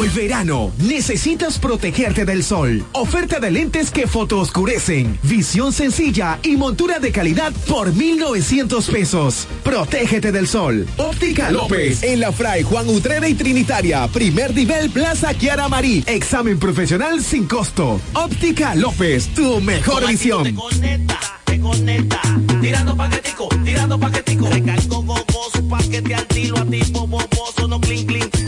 Llegó el verano. Necesitas protegerte del sol. Oferta de lentes que fotooscurecen. Visión sencilla y montura de calidad por 1,900 pesos. Protégete del sol. Óptica López. En la Fray Juan Utrera y Trinitaria. Primer nivel Plaza Kiara Marí. Examen profesional sin costo. Óptica López. Tu mejor visión. Te conecta, te conecta. Tirando paquetico, tirando paquetico. Recargo gogoso, paquete al tiro, a tipo boboso, no clink clink.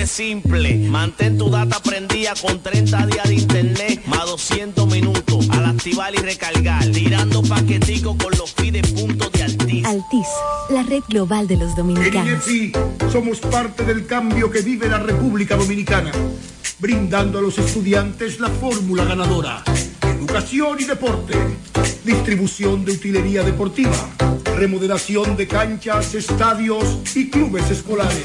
De simple. Mantén tu data prendida con 30 días de internet, más 200 minutos. Al activar y recargar. Tirando paquetico con los pide puntos de Altis. Altis, la red global de los En dominicanos. INEFI somos parte del cambio que vive la República Dominicana, brindando a los estudiantes la fórmula ganadora. Educación y deporte, distribución de utilería deportiva, remodelación de canchas, estadios y clubes escolares,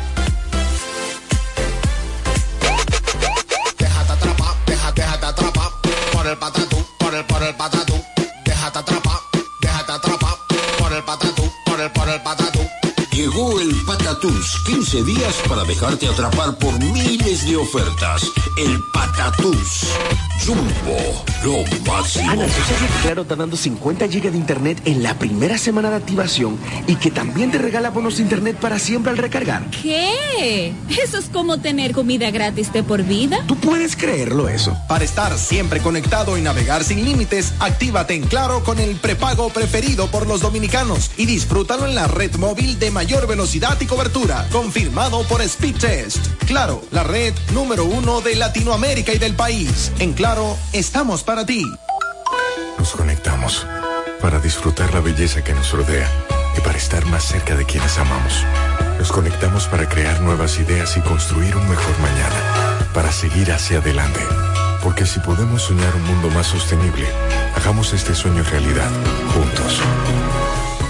Por el, patatú. Déjate atrapar, déjate atrapar por el patatú, por el, por el patatú. Llegó el Patatús, 15 días para dejarte atrapar por miles de ofertas. El Patatús. Jumbo, lo máximo. Ana, ¿tú sabías que Claro está dando 50 GB de internet en la primera semana de activación y que también te regala bonos de internet para siempre al recargar? ¿Qué? Eso es como tener comida gratis de por vida. ¿Tú puedes creerlo eso? Para estar siempre conectado y navegar sin límites, actívate en Claro con el prepago preferido por los dominicanos y disfrútalo en la red móvil de mayor velocidad y cobertura, confirmado por Speedtest. Claro, la red número uno de Latinoamérica y del país. En Claro, estamos para ti. Nos conectamos para disfrutar la belleza que nos rodea y para estar más cerca de quienes amamos. Nos conectamos para crear nuevas ideas y construir un mejor mañana, para seguir hacia adelante. Porque si podemos soñar un mundo más sostenible, hagamos este sueño realidad, juntos.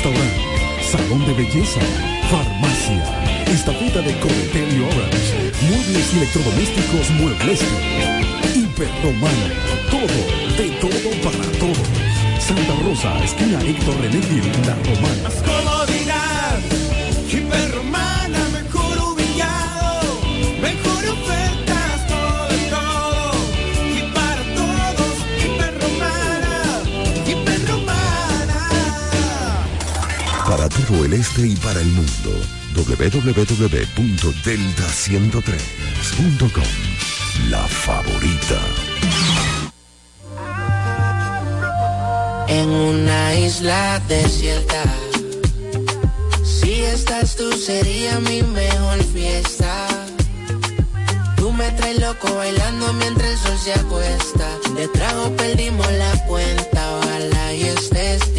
Ingenio Restaurant, Salón de Belleza, Farmacia, Estafeta de Cometel y Muebles y Electrodomésticos Muebles, Hiperromana, todo, de todo para todo. Santa Rosa, esquina Héctor René La Romana. El este y para el mundo, www.delta103.com. La favorita. En una isla desierta. Si estás tú sería mi mejor fiesta. Tú me traes loco bailando mientras el sol se acuesta. De trago perdimos la cuenta, ojalá y estés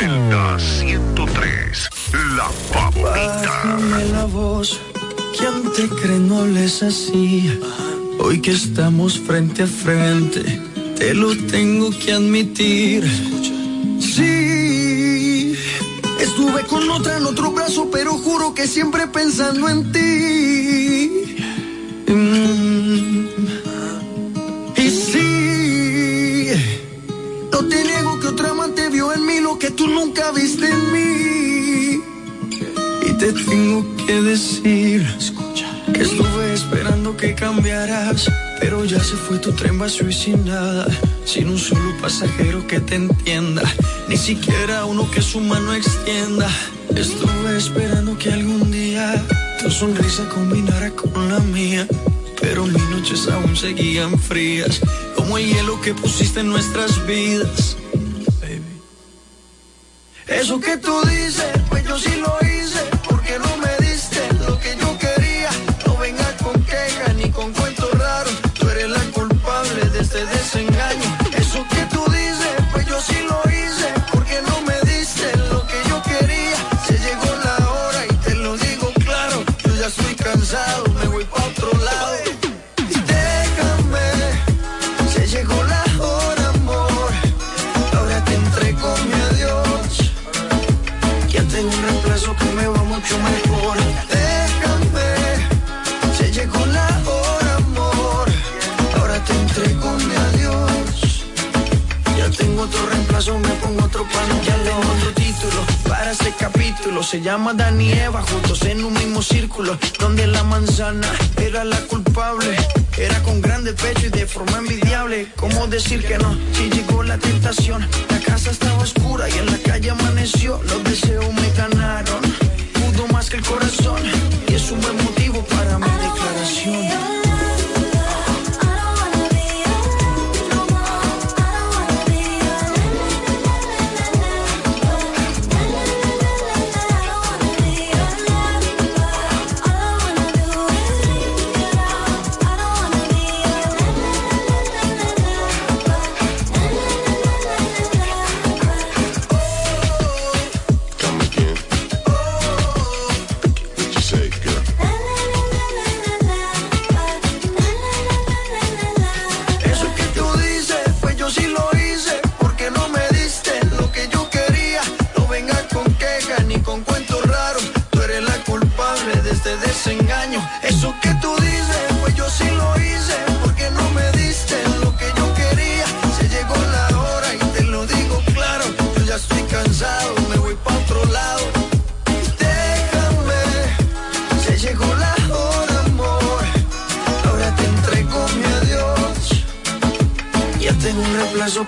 Delta 103, la favorita. Bájame la voz, ¿quién te cree no les así? Hoy que estamos frente a frente, te lo tengo que admitir. Sí, estuve con otra en otro brazo, pero juro que siempre pensando en ti. Nunca viste en mí. Y te tengo que decir que estuve esperando que cambiaras, pero ya se fue tu tren vacío y sin nada, sin un solo pasajero que te entienda, ni siquiera uno que su mano extienda. Estuve esperando que algún día tu sonrisa combinara con la mía, pero mis noches aún seguían frías, como el hielo que pusiste en nuestras vidas. Eso que tú dices, pues yo sí lo hice, porque no me capítulo. Se llama Dani y Eva, juntos en un mismo círculo. Donde la manzana era la culpable. Era con grande pecho y de forma envidiable. ¿Cómo decir que no? Si llegó la tentación. La casa estaba oscura y en la calle amaneció. Los deseos me ganaron. Pudo más que el corazón. Y es un buen motivo para mi declaración.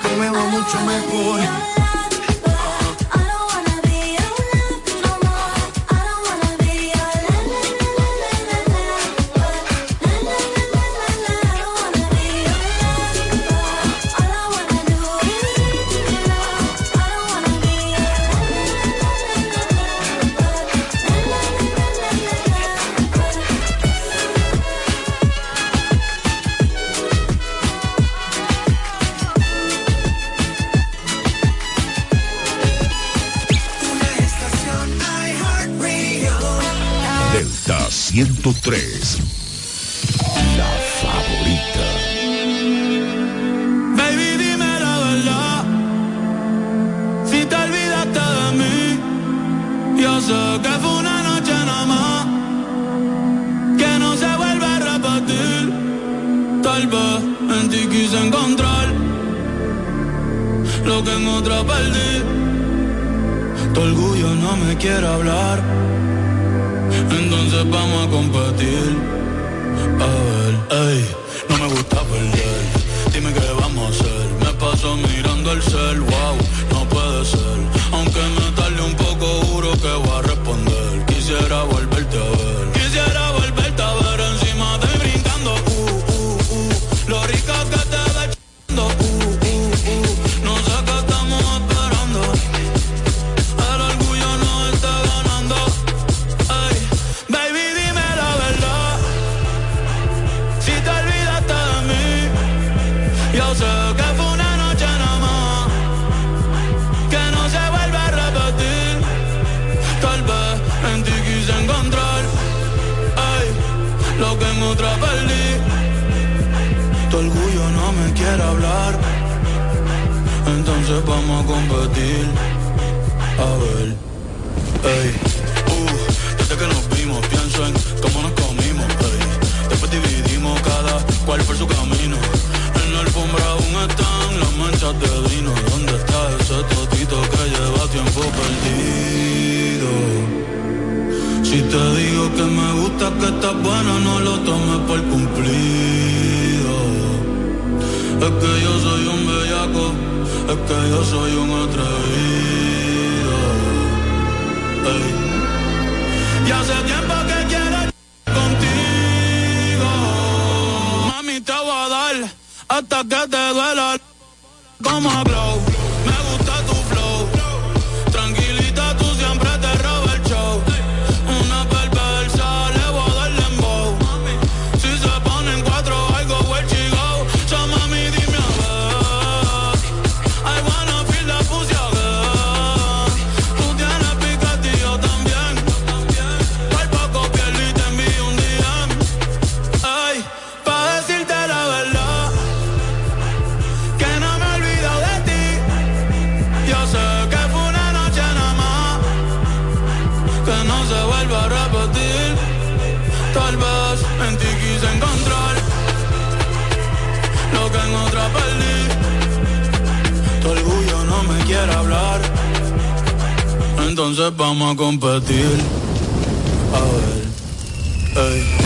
Que me va mucho mejor. Delta 103. La favorita. Baby, dime la verdad. Si te olvidaste de mí, yo sé que fue una noche nada más. Que no se vuelve a repetir. Tal vez en ti quise encontrar lo que en otra perdí. Tu orgullo no me quiere hablar. Vamos a competir. A ver, ey, no me gusta perder. Dime qué vamos a hacer. Me paso mirando el cel, wow, vamos a competir. A ver, ey. Uh, desde que nos vimos, pienso en cómo nos comimos, ey. Después dividimos cada cual por su camino. En la alfombra aún están las manchas de vino. ¿Dónde está ese totito que lleva tiempo perdido? Si te digo que me gusta, que estás buena, no lo tomes por cumplido. Es que yo soy un bellaco es que yo soy un atrevido. Ey. Y hace tiempo que quiero contigo. Mami, te voy a dar hasta que te duela. Como blow. entonces vamos a competir. A ver. Hey.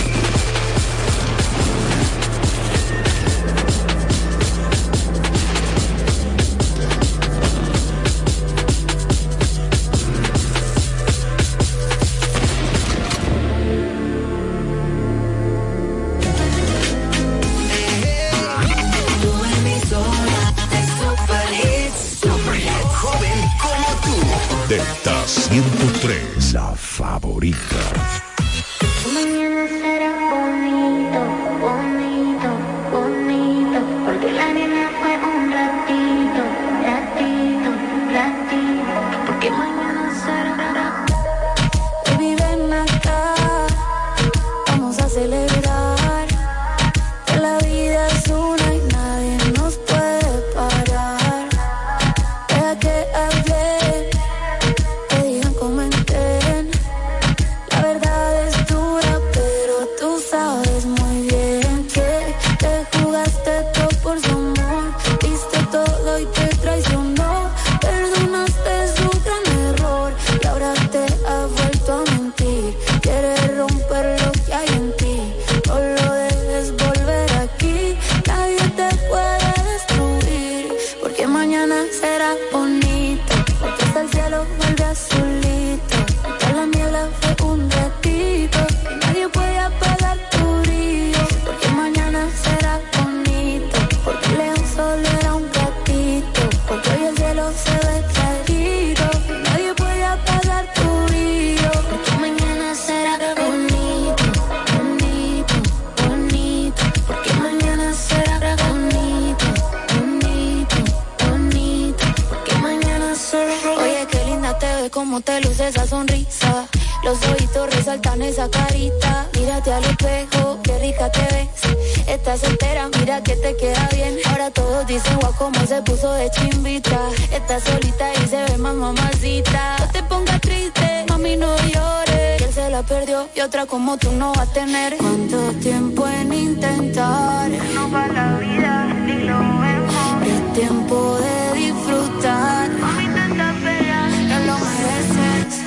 como tú no va a tener. ¿Cuánto tiempo en intentar? No va la vida, ni lo mejor. Es tiempo de disfrutar. Mami, tanta pena, no lo mereces.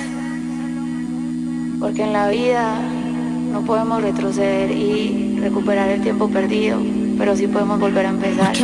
Porque en la vida no podemos retroceder y recuperar el tiempo perdido, pero sí podemos volver a empezar.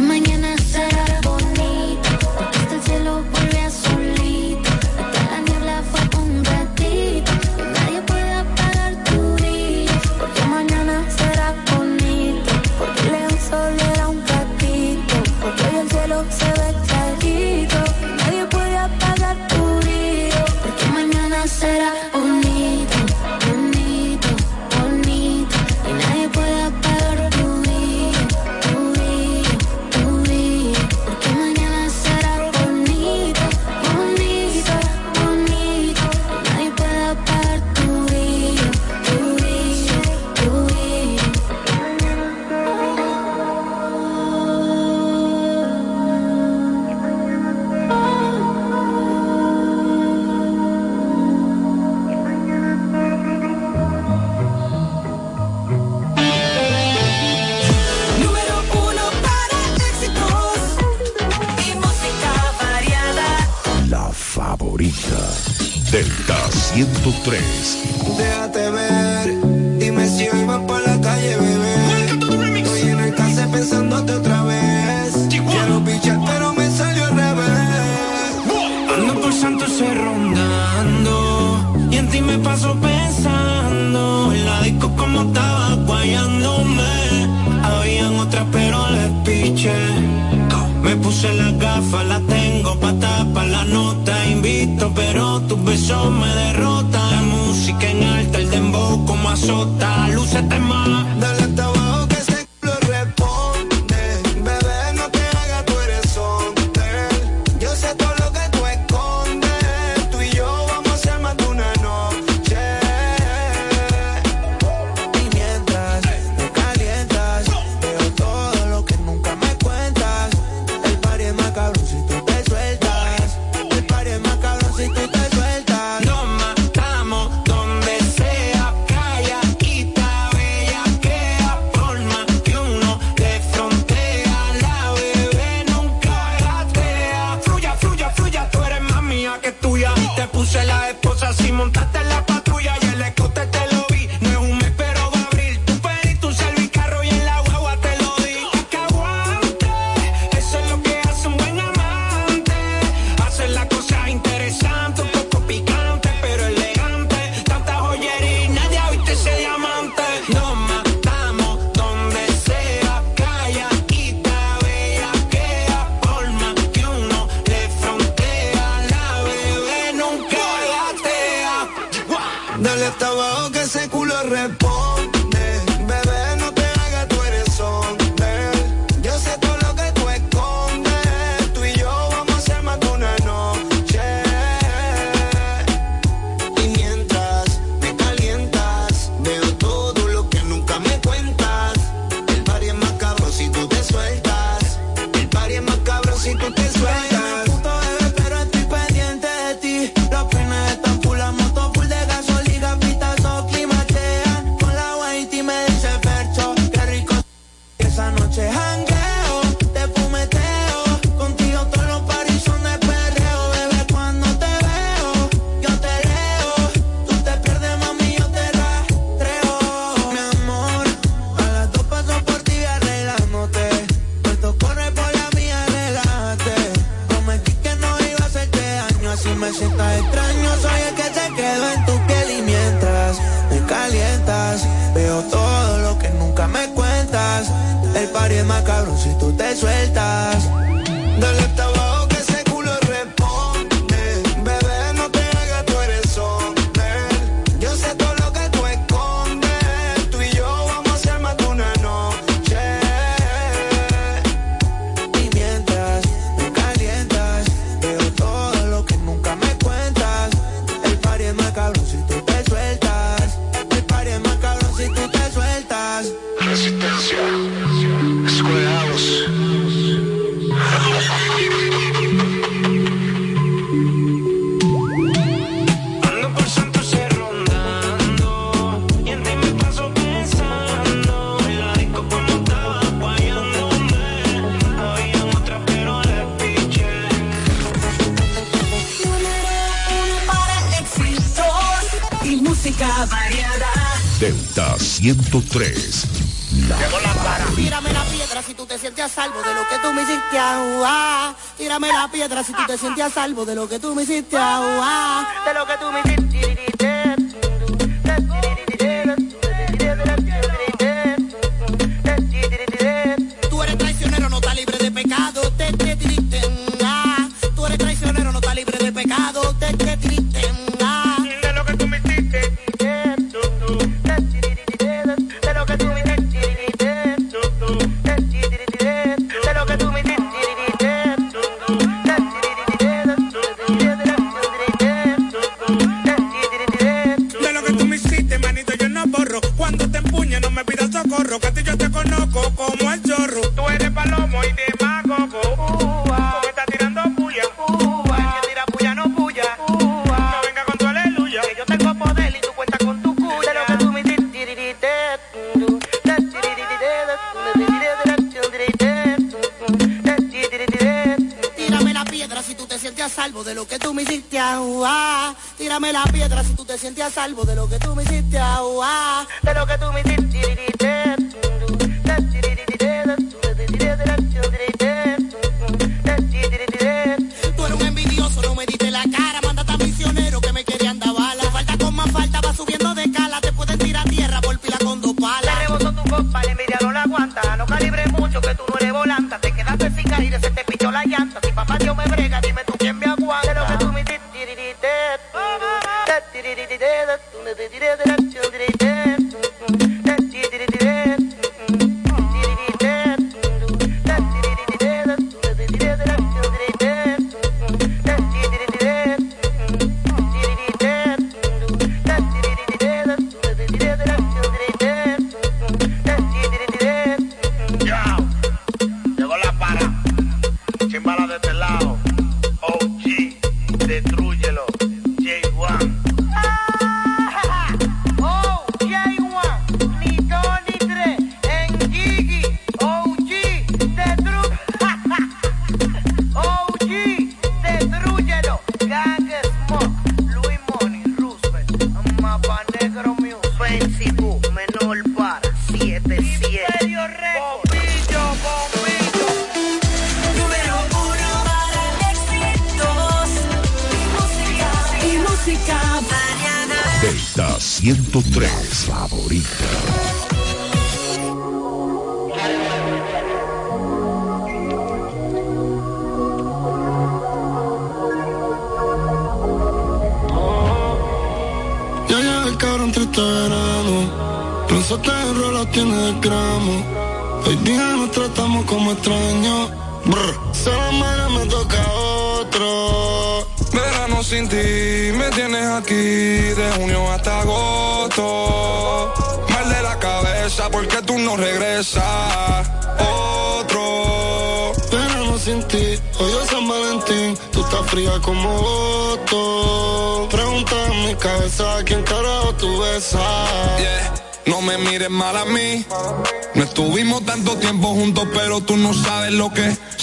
106.3. La para. Tírame la piedra si tú te sientes a salvo de lo que tú me hiciste agua. Tírame la piedra si tú te sientes a salvo de lo que tú me hiciste agua. De lo que tú me hiciste. Salvo de lo que Llegó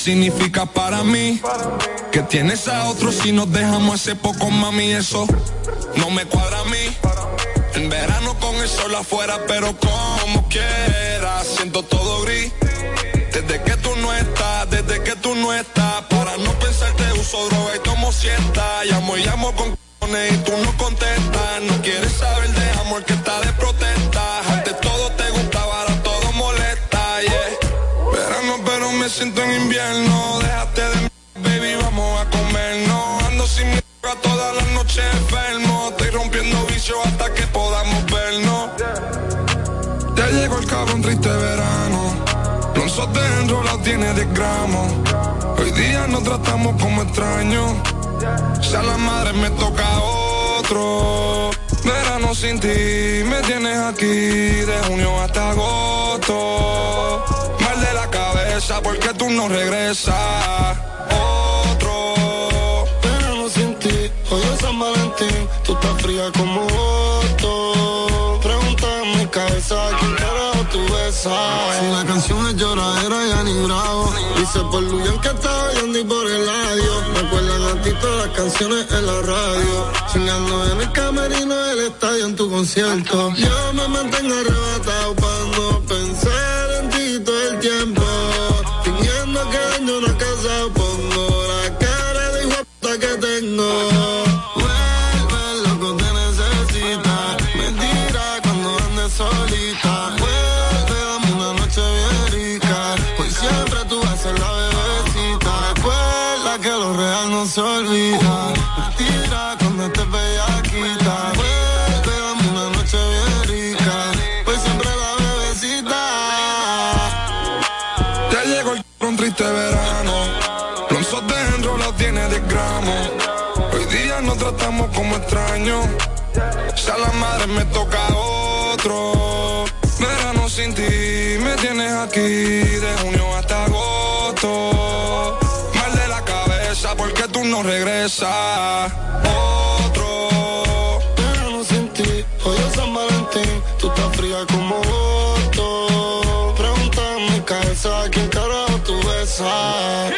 significa para mí. Que tienes a otro si nos dejamos hace poco, mami, eso no me cuadra a mí. En verano con el sol afuera, pero como quiera, siento todo gris. Desde que tú no estás, desde que tú no estás, para no pensarte uso droga y tomo siesta. Llamo y llamo con y tú no contestas. No quieres siento en invierno. Déjate de baby, vamos a comer. No ando sin mi droga toda la noche enfermo. Estoy rompiendo vicio hasta que podamos vernos. Ya llegó el cabrón triste verano. Nosotros enrolados tiene de gramos. Hoy día nos tratamos como extraños. Si a la madre me toca otro. Verano sin ti, me tienes aquí de junio hasta agosto. Porque tú no regresas. Otro. Verano sin ti, hoy es San Valentín. Tú estás fría como voto. Pregunta en mi cabeza quién carajo tú besas. Si la canción es lloradera, ya ni bravo. Dice por Luyan que oyendo y por el radio. Me acuerdan a ti todas las canciones en la radio. Chingando en el camerino del estadio en tu concierto. Yo me mantengo arrebatado para no pensar como extraños. Si a la madre me toca otro. Verano sin ti, me tienes aquí de junio hasta agosto. Mal de la cabeza porque tú no regresas. Otro. Verano sin ti, hoy es San Valentín. Tú estás fría como en mi cabeza quién carajo tú besas.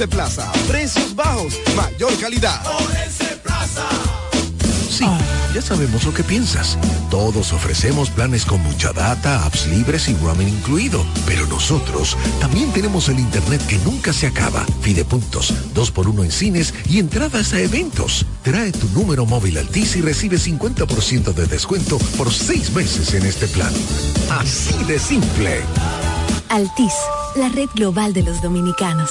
Orense Plaza. Precios bajos, mayor calidad. Orense Plaza. Sí, ya sabemos lo que piensas. Todos ofrecemos planes con mucha data, apps libres y roaming incluido. Pero nosotros también tenemos el internet que nunca se acaba. Fidepuntos, 2x1 en cines y entradas a eventos. Trae tu número móvil Altis y recibe 50% de descuento por seis meses en este plan. Así de simple. Altis, la red global de los dominicanos.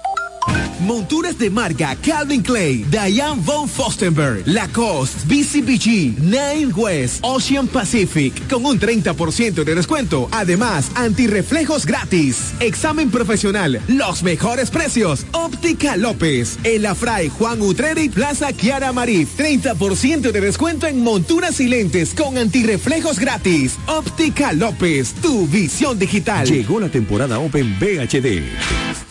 Monturas de marca Calvin Clay, Diane von Fostenberg, Lacoste, BCBG, Nine West, Ocean Pacific, con un 30% de descuento. Además, antirreflejos gratis. Examen profesional, los mejores precios. Óptica López, El Afray, Juan Utrera y Plaza Kiara Marí. 30% de descuento en monturas y lentes con antirreflejos gratis. Óptica López, tu visión digital. Llegó la temporada Open VHD.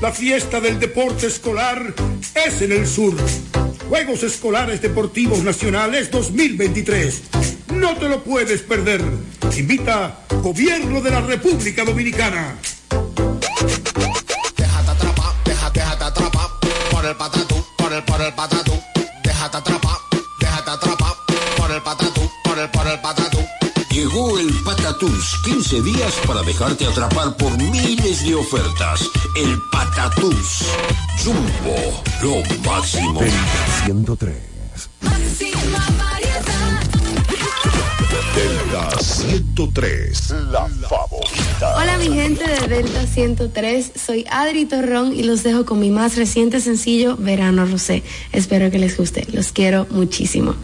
La fiesta del deporte escolar es en el sur. Juegos Escolares Deportivos Nacionales 2023. No te lo puedes perder. Invita Gobierno de la República Dominicana. Déjate atrapar, déjate, déjate atrapar por el patatú, por el, por el patatú. Déjate atrapar, déjate atrapar por el patatú, por el, por el patatú. 15 días para dejarte atrapar por miles de ofertas. El Patatús. Jumbo, lo máximo. Delta 103. Máxima. Delta 103, la favorita. Hola mi gente de Delta 103, soy Adri Torrón y los dejo con mi más reciente sencillo, Verano Rosé. Espero que les guste, los quiero muchísimo.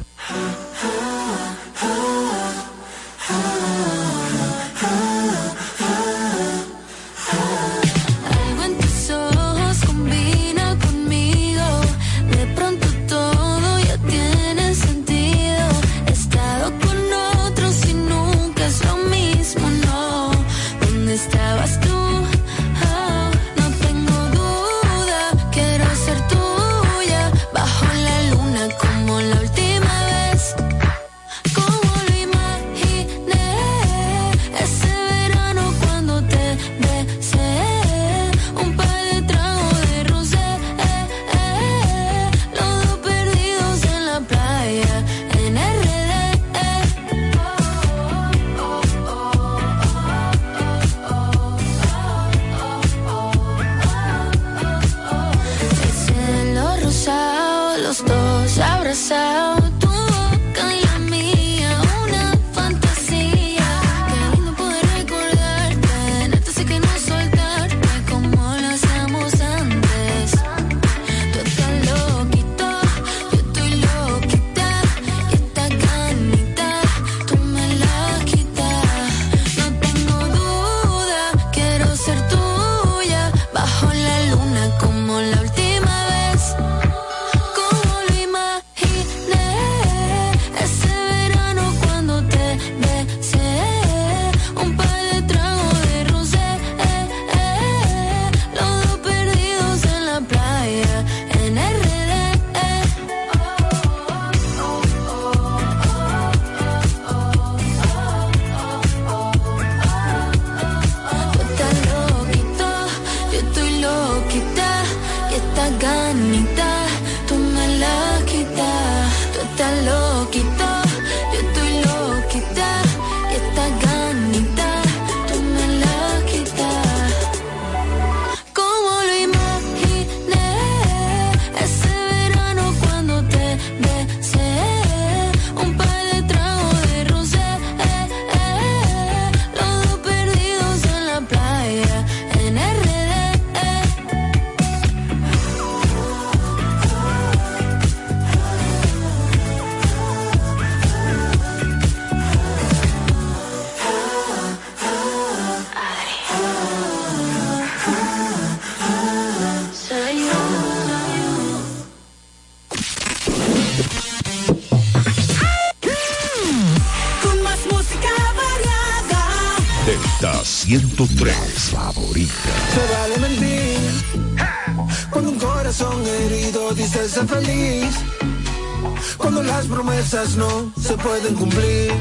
103. favorita. Se vale mentir. Cuando un corazón herido dice ser feliz. Cuando las promesas no se pueden cumplir.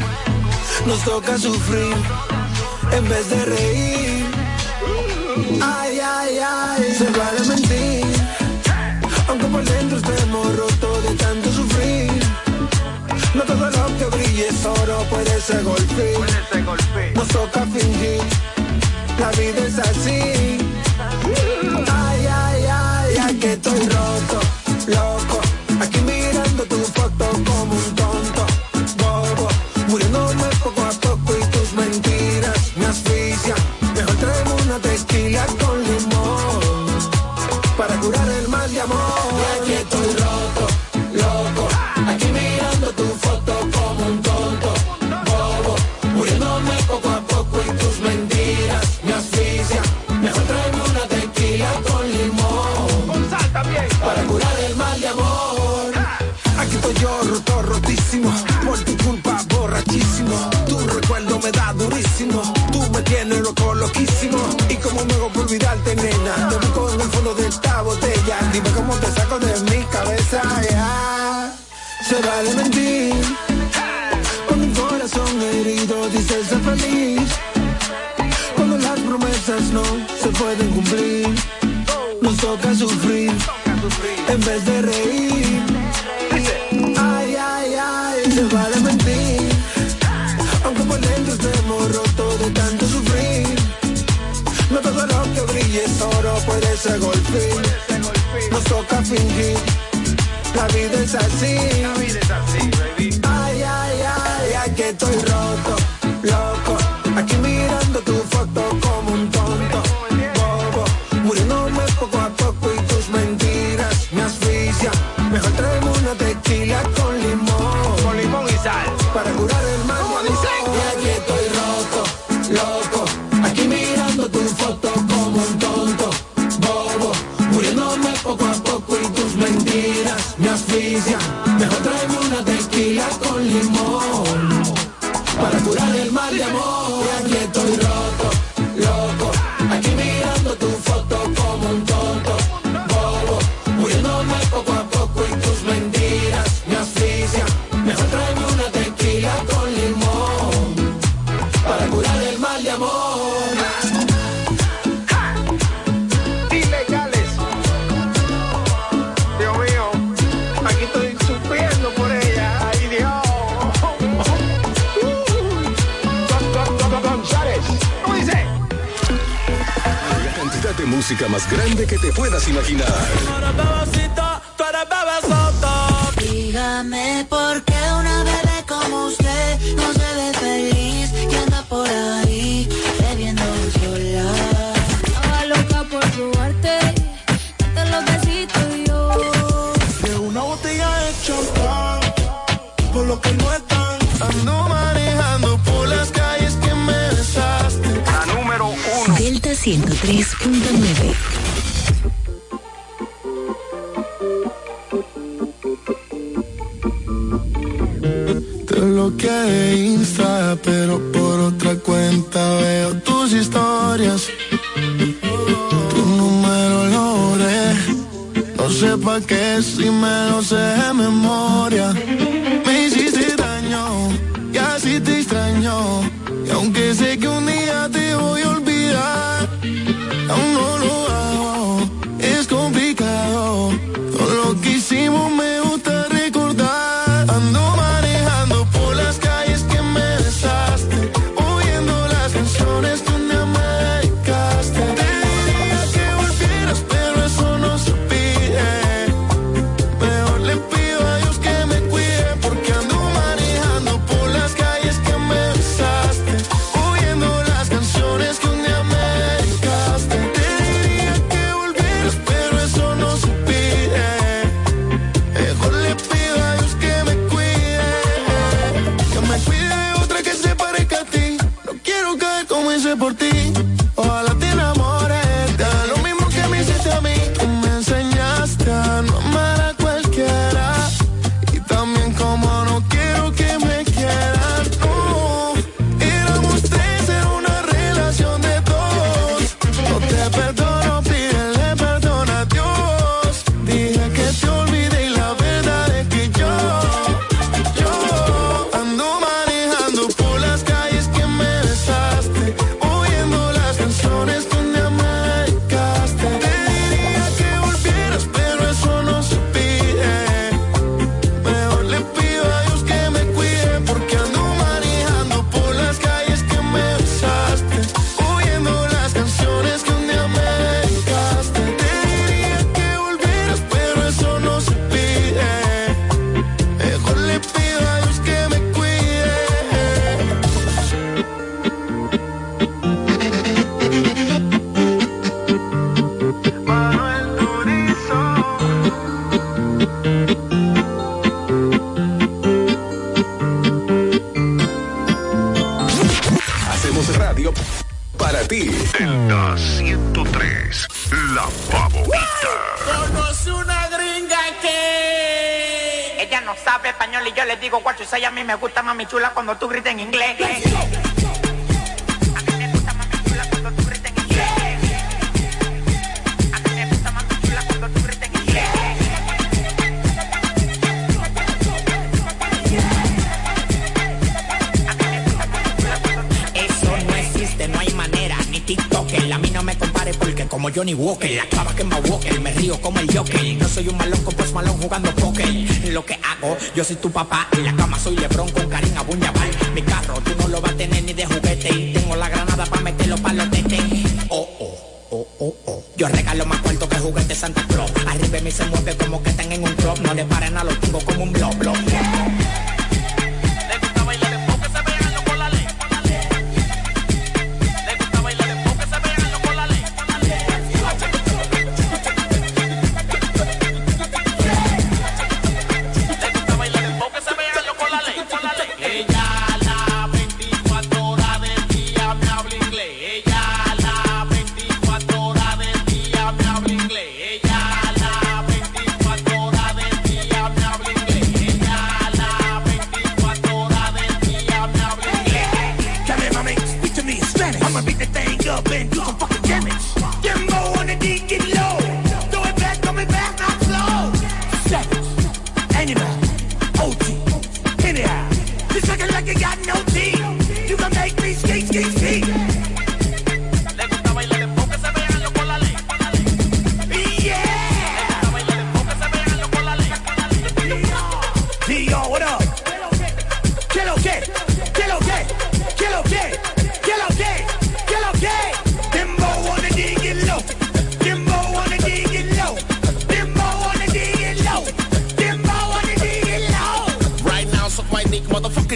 Nos toca sufrir en vez de reír. Ay, ay, ay. Se vale mentir. Aunque por dentro estemos rotos de tanto sufrir. No todo lo que brille es oro puede ser golpe. Nos toca fingir la vida es así. nena. Te busco en el fondo de esta botella. Dime cómo te saco de mi cabeza. Yeah. Se vale mentir. Cuando un corazón herido dice ser feliz. Cuando las promesas no se pueden cumplir toca fingir. La vida es así. La vida es así, baby. Ay, ay, ay, ay, que estoy roto puedas imaginar. Si me lo sé de memoria. Me hiciste daño y así te extraño. Y aunque sé que un día te voy a 103, la favorita. Conocí una gringa que. Ella no sabe español y yo le digo, guacho, si a mí me gusta mami chula cuando tú grites en inglés. como Johnny Walker, la clava que me Walker, me río como el Joker. No soy un malón con post pues malón jugando póker. Lo que hago, yo soy tu papá. En la cama soy Lebron con Karim Abuñabal. Mi carro, tú no lo vas a tener ni de juguete. Y tengo la granada para meterlo para los tetes. Oh, oh, oh, oh, oh. Yo regalo más cuarto que juguete Santa Claus. Arriba me se mueve como que están en un club. No le paran a los como un blog, blog.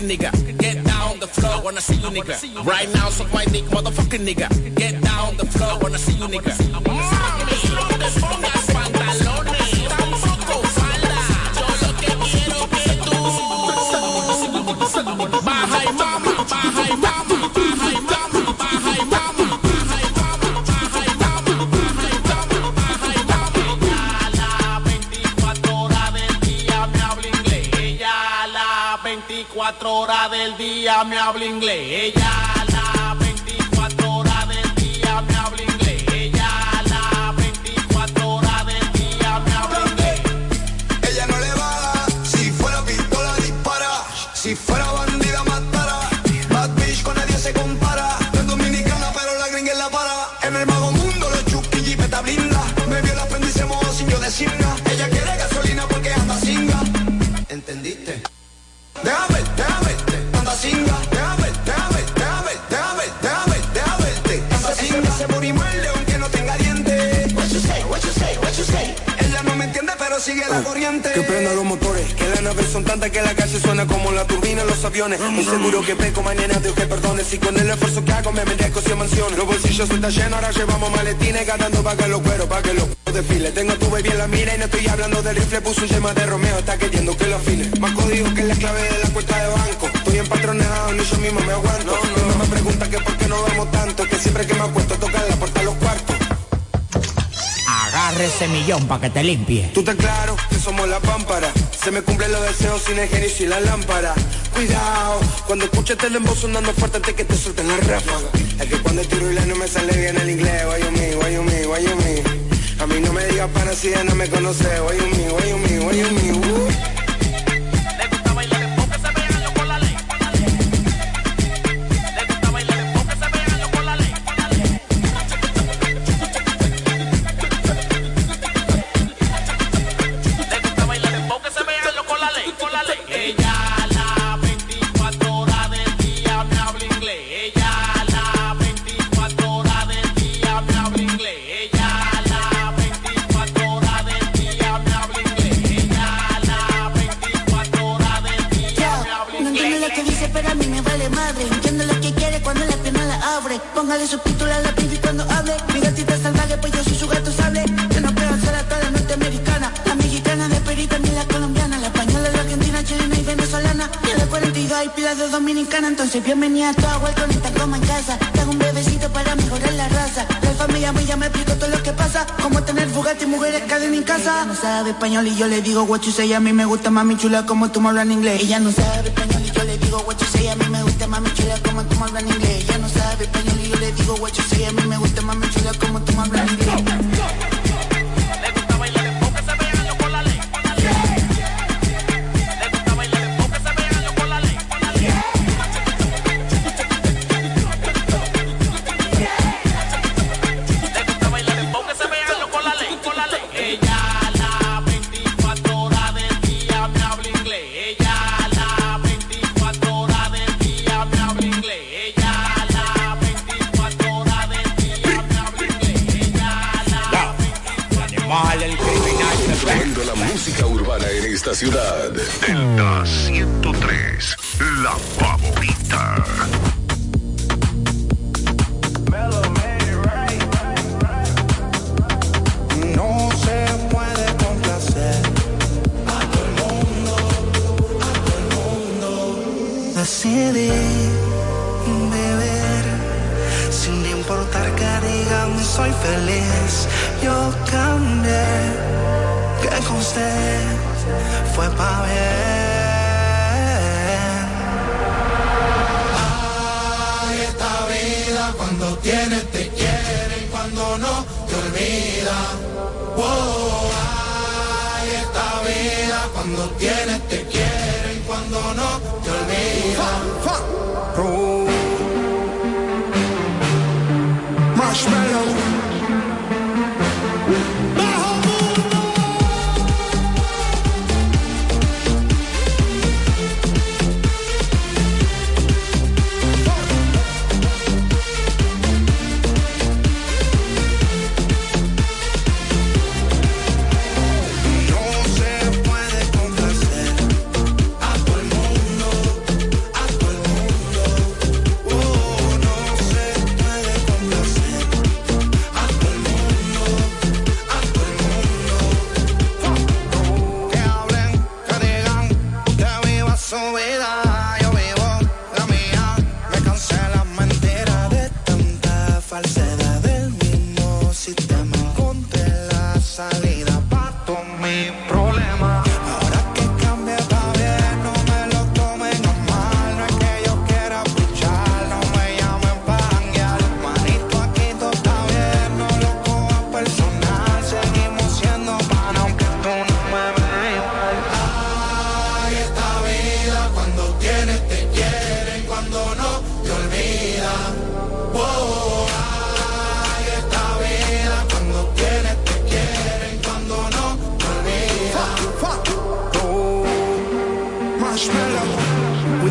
nigga. Get down the floor when I see you nigga. Right now, suck my dick, motherfucking nigga. Get down the floor when I see you nigga. 24 horas del día me habla inglés. Son tantas que la calle suena como la turbina de los aviones. Muy seguro que peco mañana Dios que perdone. Si con el esfuerzo que hago me merezco 100 mansiones. Los bolsillos están llenos, ahora llevamos maletines ganando pa' que los cueros, pa' que los desfile. Tengo tu baby en la mira y no estoy hablando del rifle, puso un yema de Romeo, está queriendo que lo afine. Más código que la clave de la cuenta de banco. Estoy empatronado, ni yo mismo me aguanto. No, no, me pregunta que por qué no vamos tanto, que siempre que me acuesto toca la puerta a los cuartos. Agarre ese millón pa' que te limpie. Tú estás claro que somos la pámpara. Se me cumplen los deseos sin el genio y la lámpara. Cuidado, cuando escuches el embo sonando fuerte antes que te suelten la ráfaga. Es que cuando tiro y la no me sale bien el inglés. Why you me, why you me, why you me. A mí no me digas para si ya no me conoce. Why you me, why you me, why you me. uh. Mujeres cadena en casa. No sabe español y yo le digo what you say. A mí me gusta mami chula como tú me hablas en inglés. Ella no sabe español y yo le digo what you say. A mí me gusta mami chula como tú me hablas en inglés. Ella no sabe español y yo le digo what you say. A mí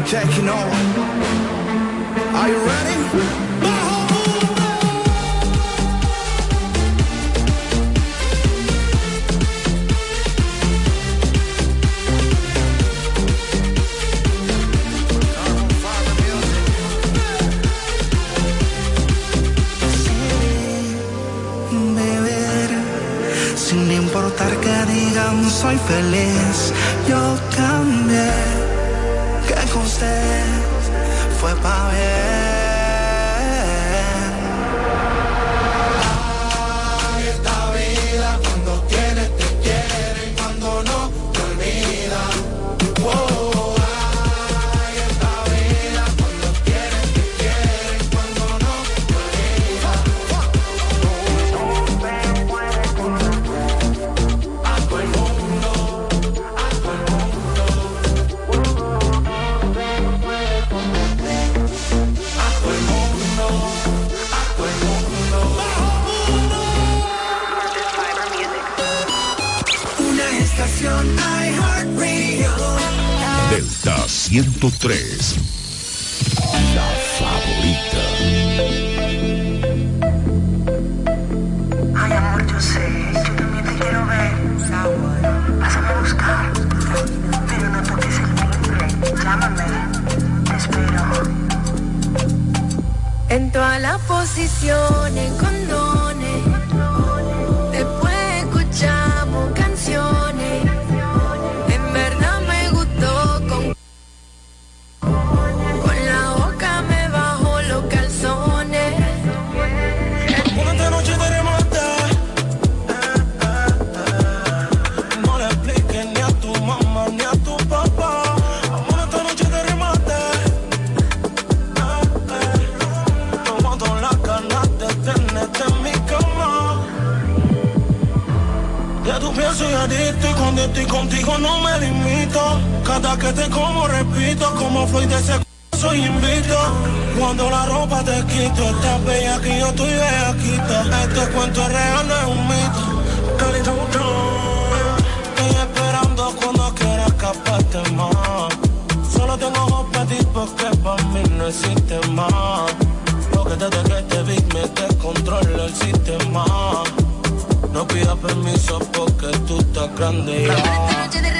taking over. Are you ready? y contigo no me limito. Cada que te como repito, como Floyd de ese soy invito. Cuando la ropa te quito, estás bella que yo estoy bellaquita. Este cuento es real, no es un mito. Calidad, estoy esperando cuando quieras escaparte más. Solo tengo ojos para ti porque para mí no existe más. Lo que desde que te vi me descontrola el sistema. No pidas permiso porque tú estás grande ya.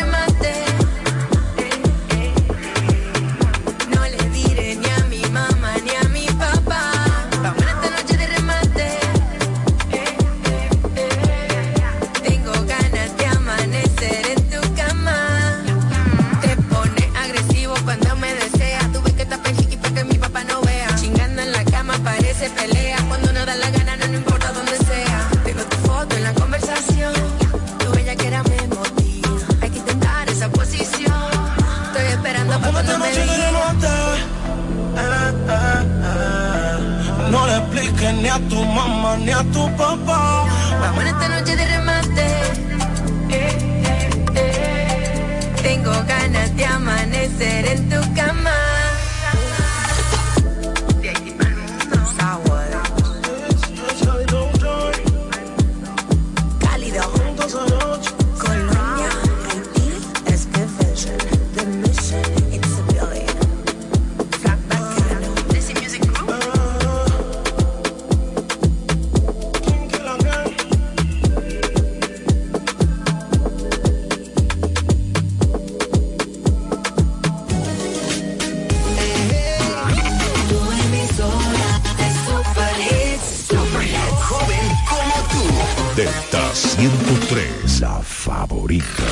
favorita.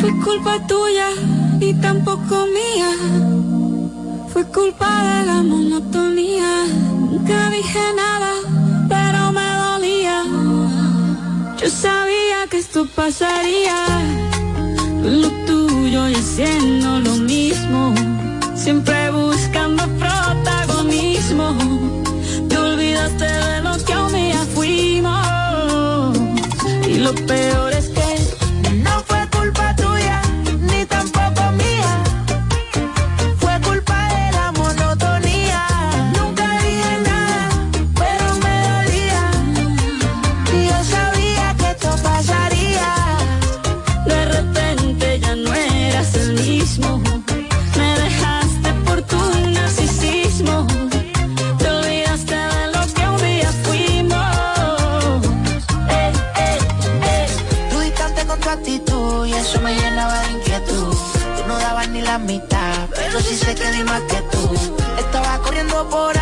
fue culpa tuya y tampoco mía. Fue culpa de la monotonía. Nunca dije nada, pero me dolía. Yo sabía que esto pasaría. Lo tuyo y haciendo lo mismo. Siempre buscando. lo peor por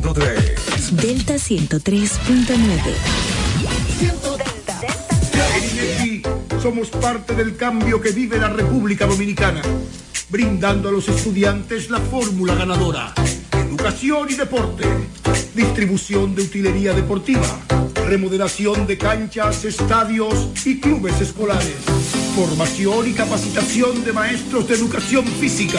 103. Delta 103.9. Somos parte del cambio que vive la República Dominicana, brindando a los estudiantes la fórmula ganadora. Educación y deporte, distribución de utilería deportiva, remodelación de canchas, estadios y clubes escolares, formación y capacitación de maestros de educación física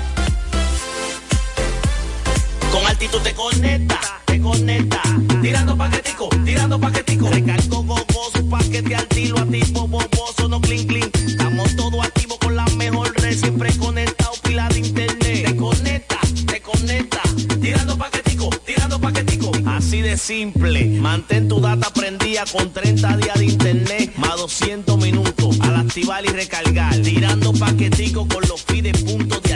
Con altitud te conecta, te conecta. Tirando paquetico, tirando paquetico. Recargo gogoso, paquete al tiro, activo, boboso, no clean clean. Estamos todos activos con la mejor red, siempre conectado, pila de internet. Te conecta, te conecta. Tirando paquetico, tirando paquetico. Así de simple, mantén tu data prendida con 30 días de internet, más 200 minutos. Al activar y recargar, tirando paquetico con los pide puntos de.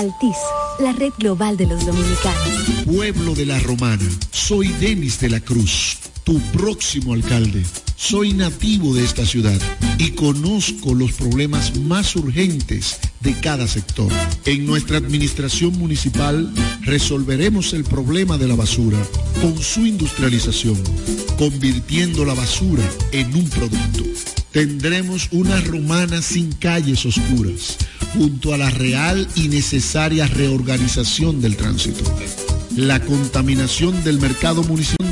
Altis, la red global de los dominicanos. Pueblo de la Romana, soy Denis de la Cruz, tu próximo alcalde. Soy nativo de esta ciudad y conozco los problemas más urgentes de cada sector. En nuestra administración municipal resolveremos el problema de la basura con su industrialización, convirtiendo la basura en un producto. Tendremos una romana sin calles oscuras, junto a la real y necesaria reorganización del tránsito. La contaminación del mercado municipal del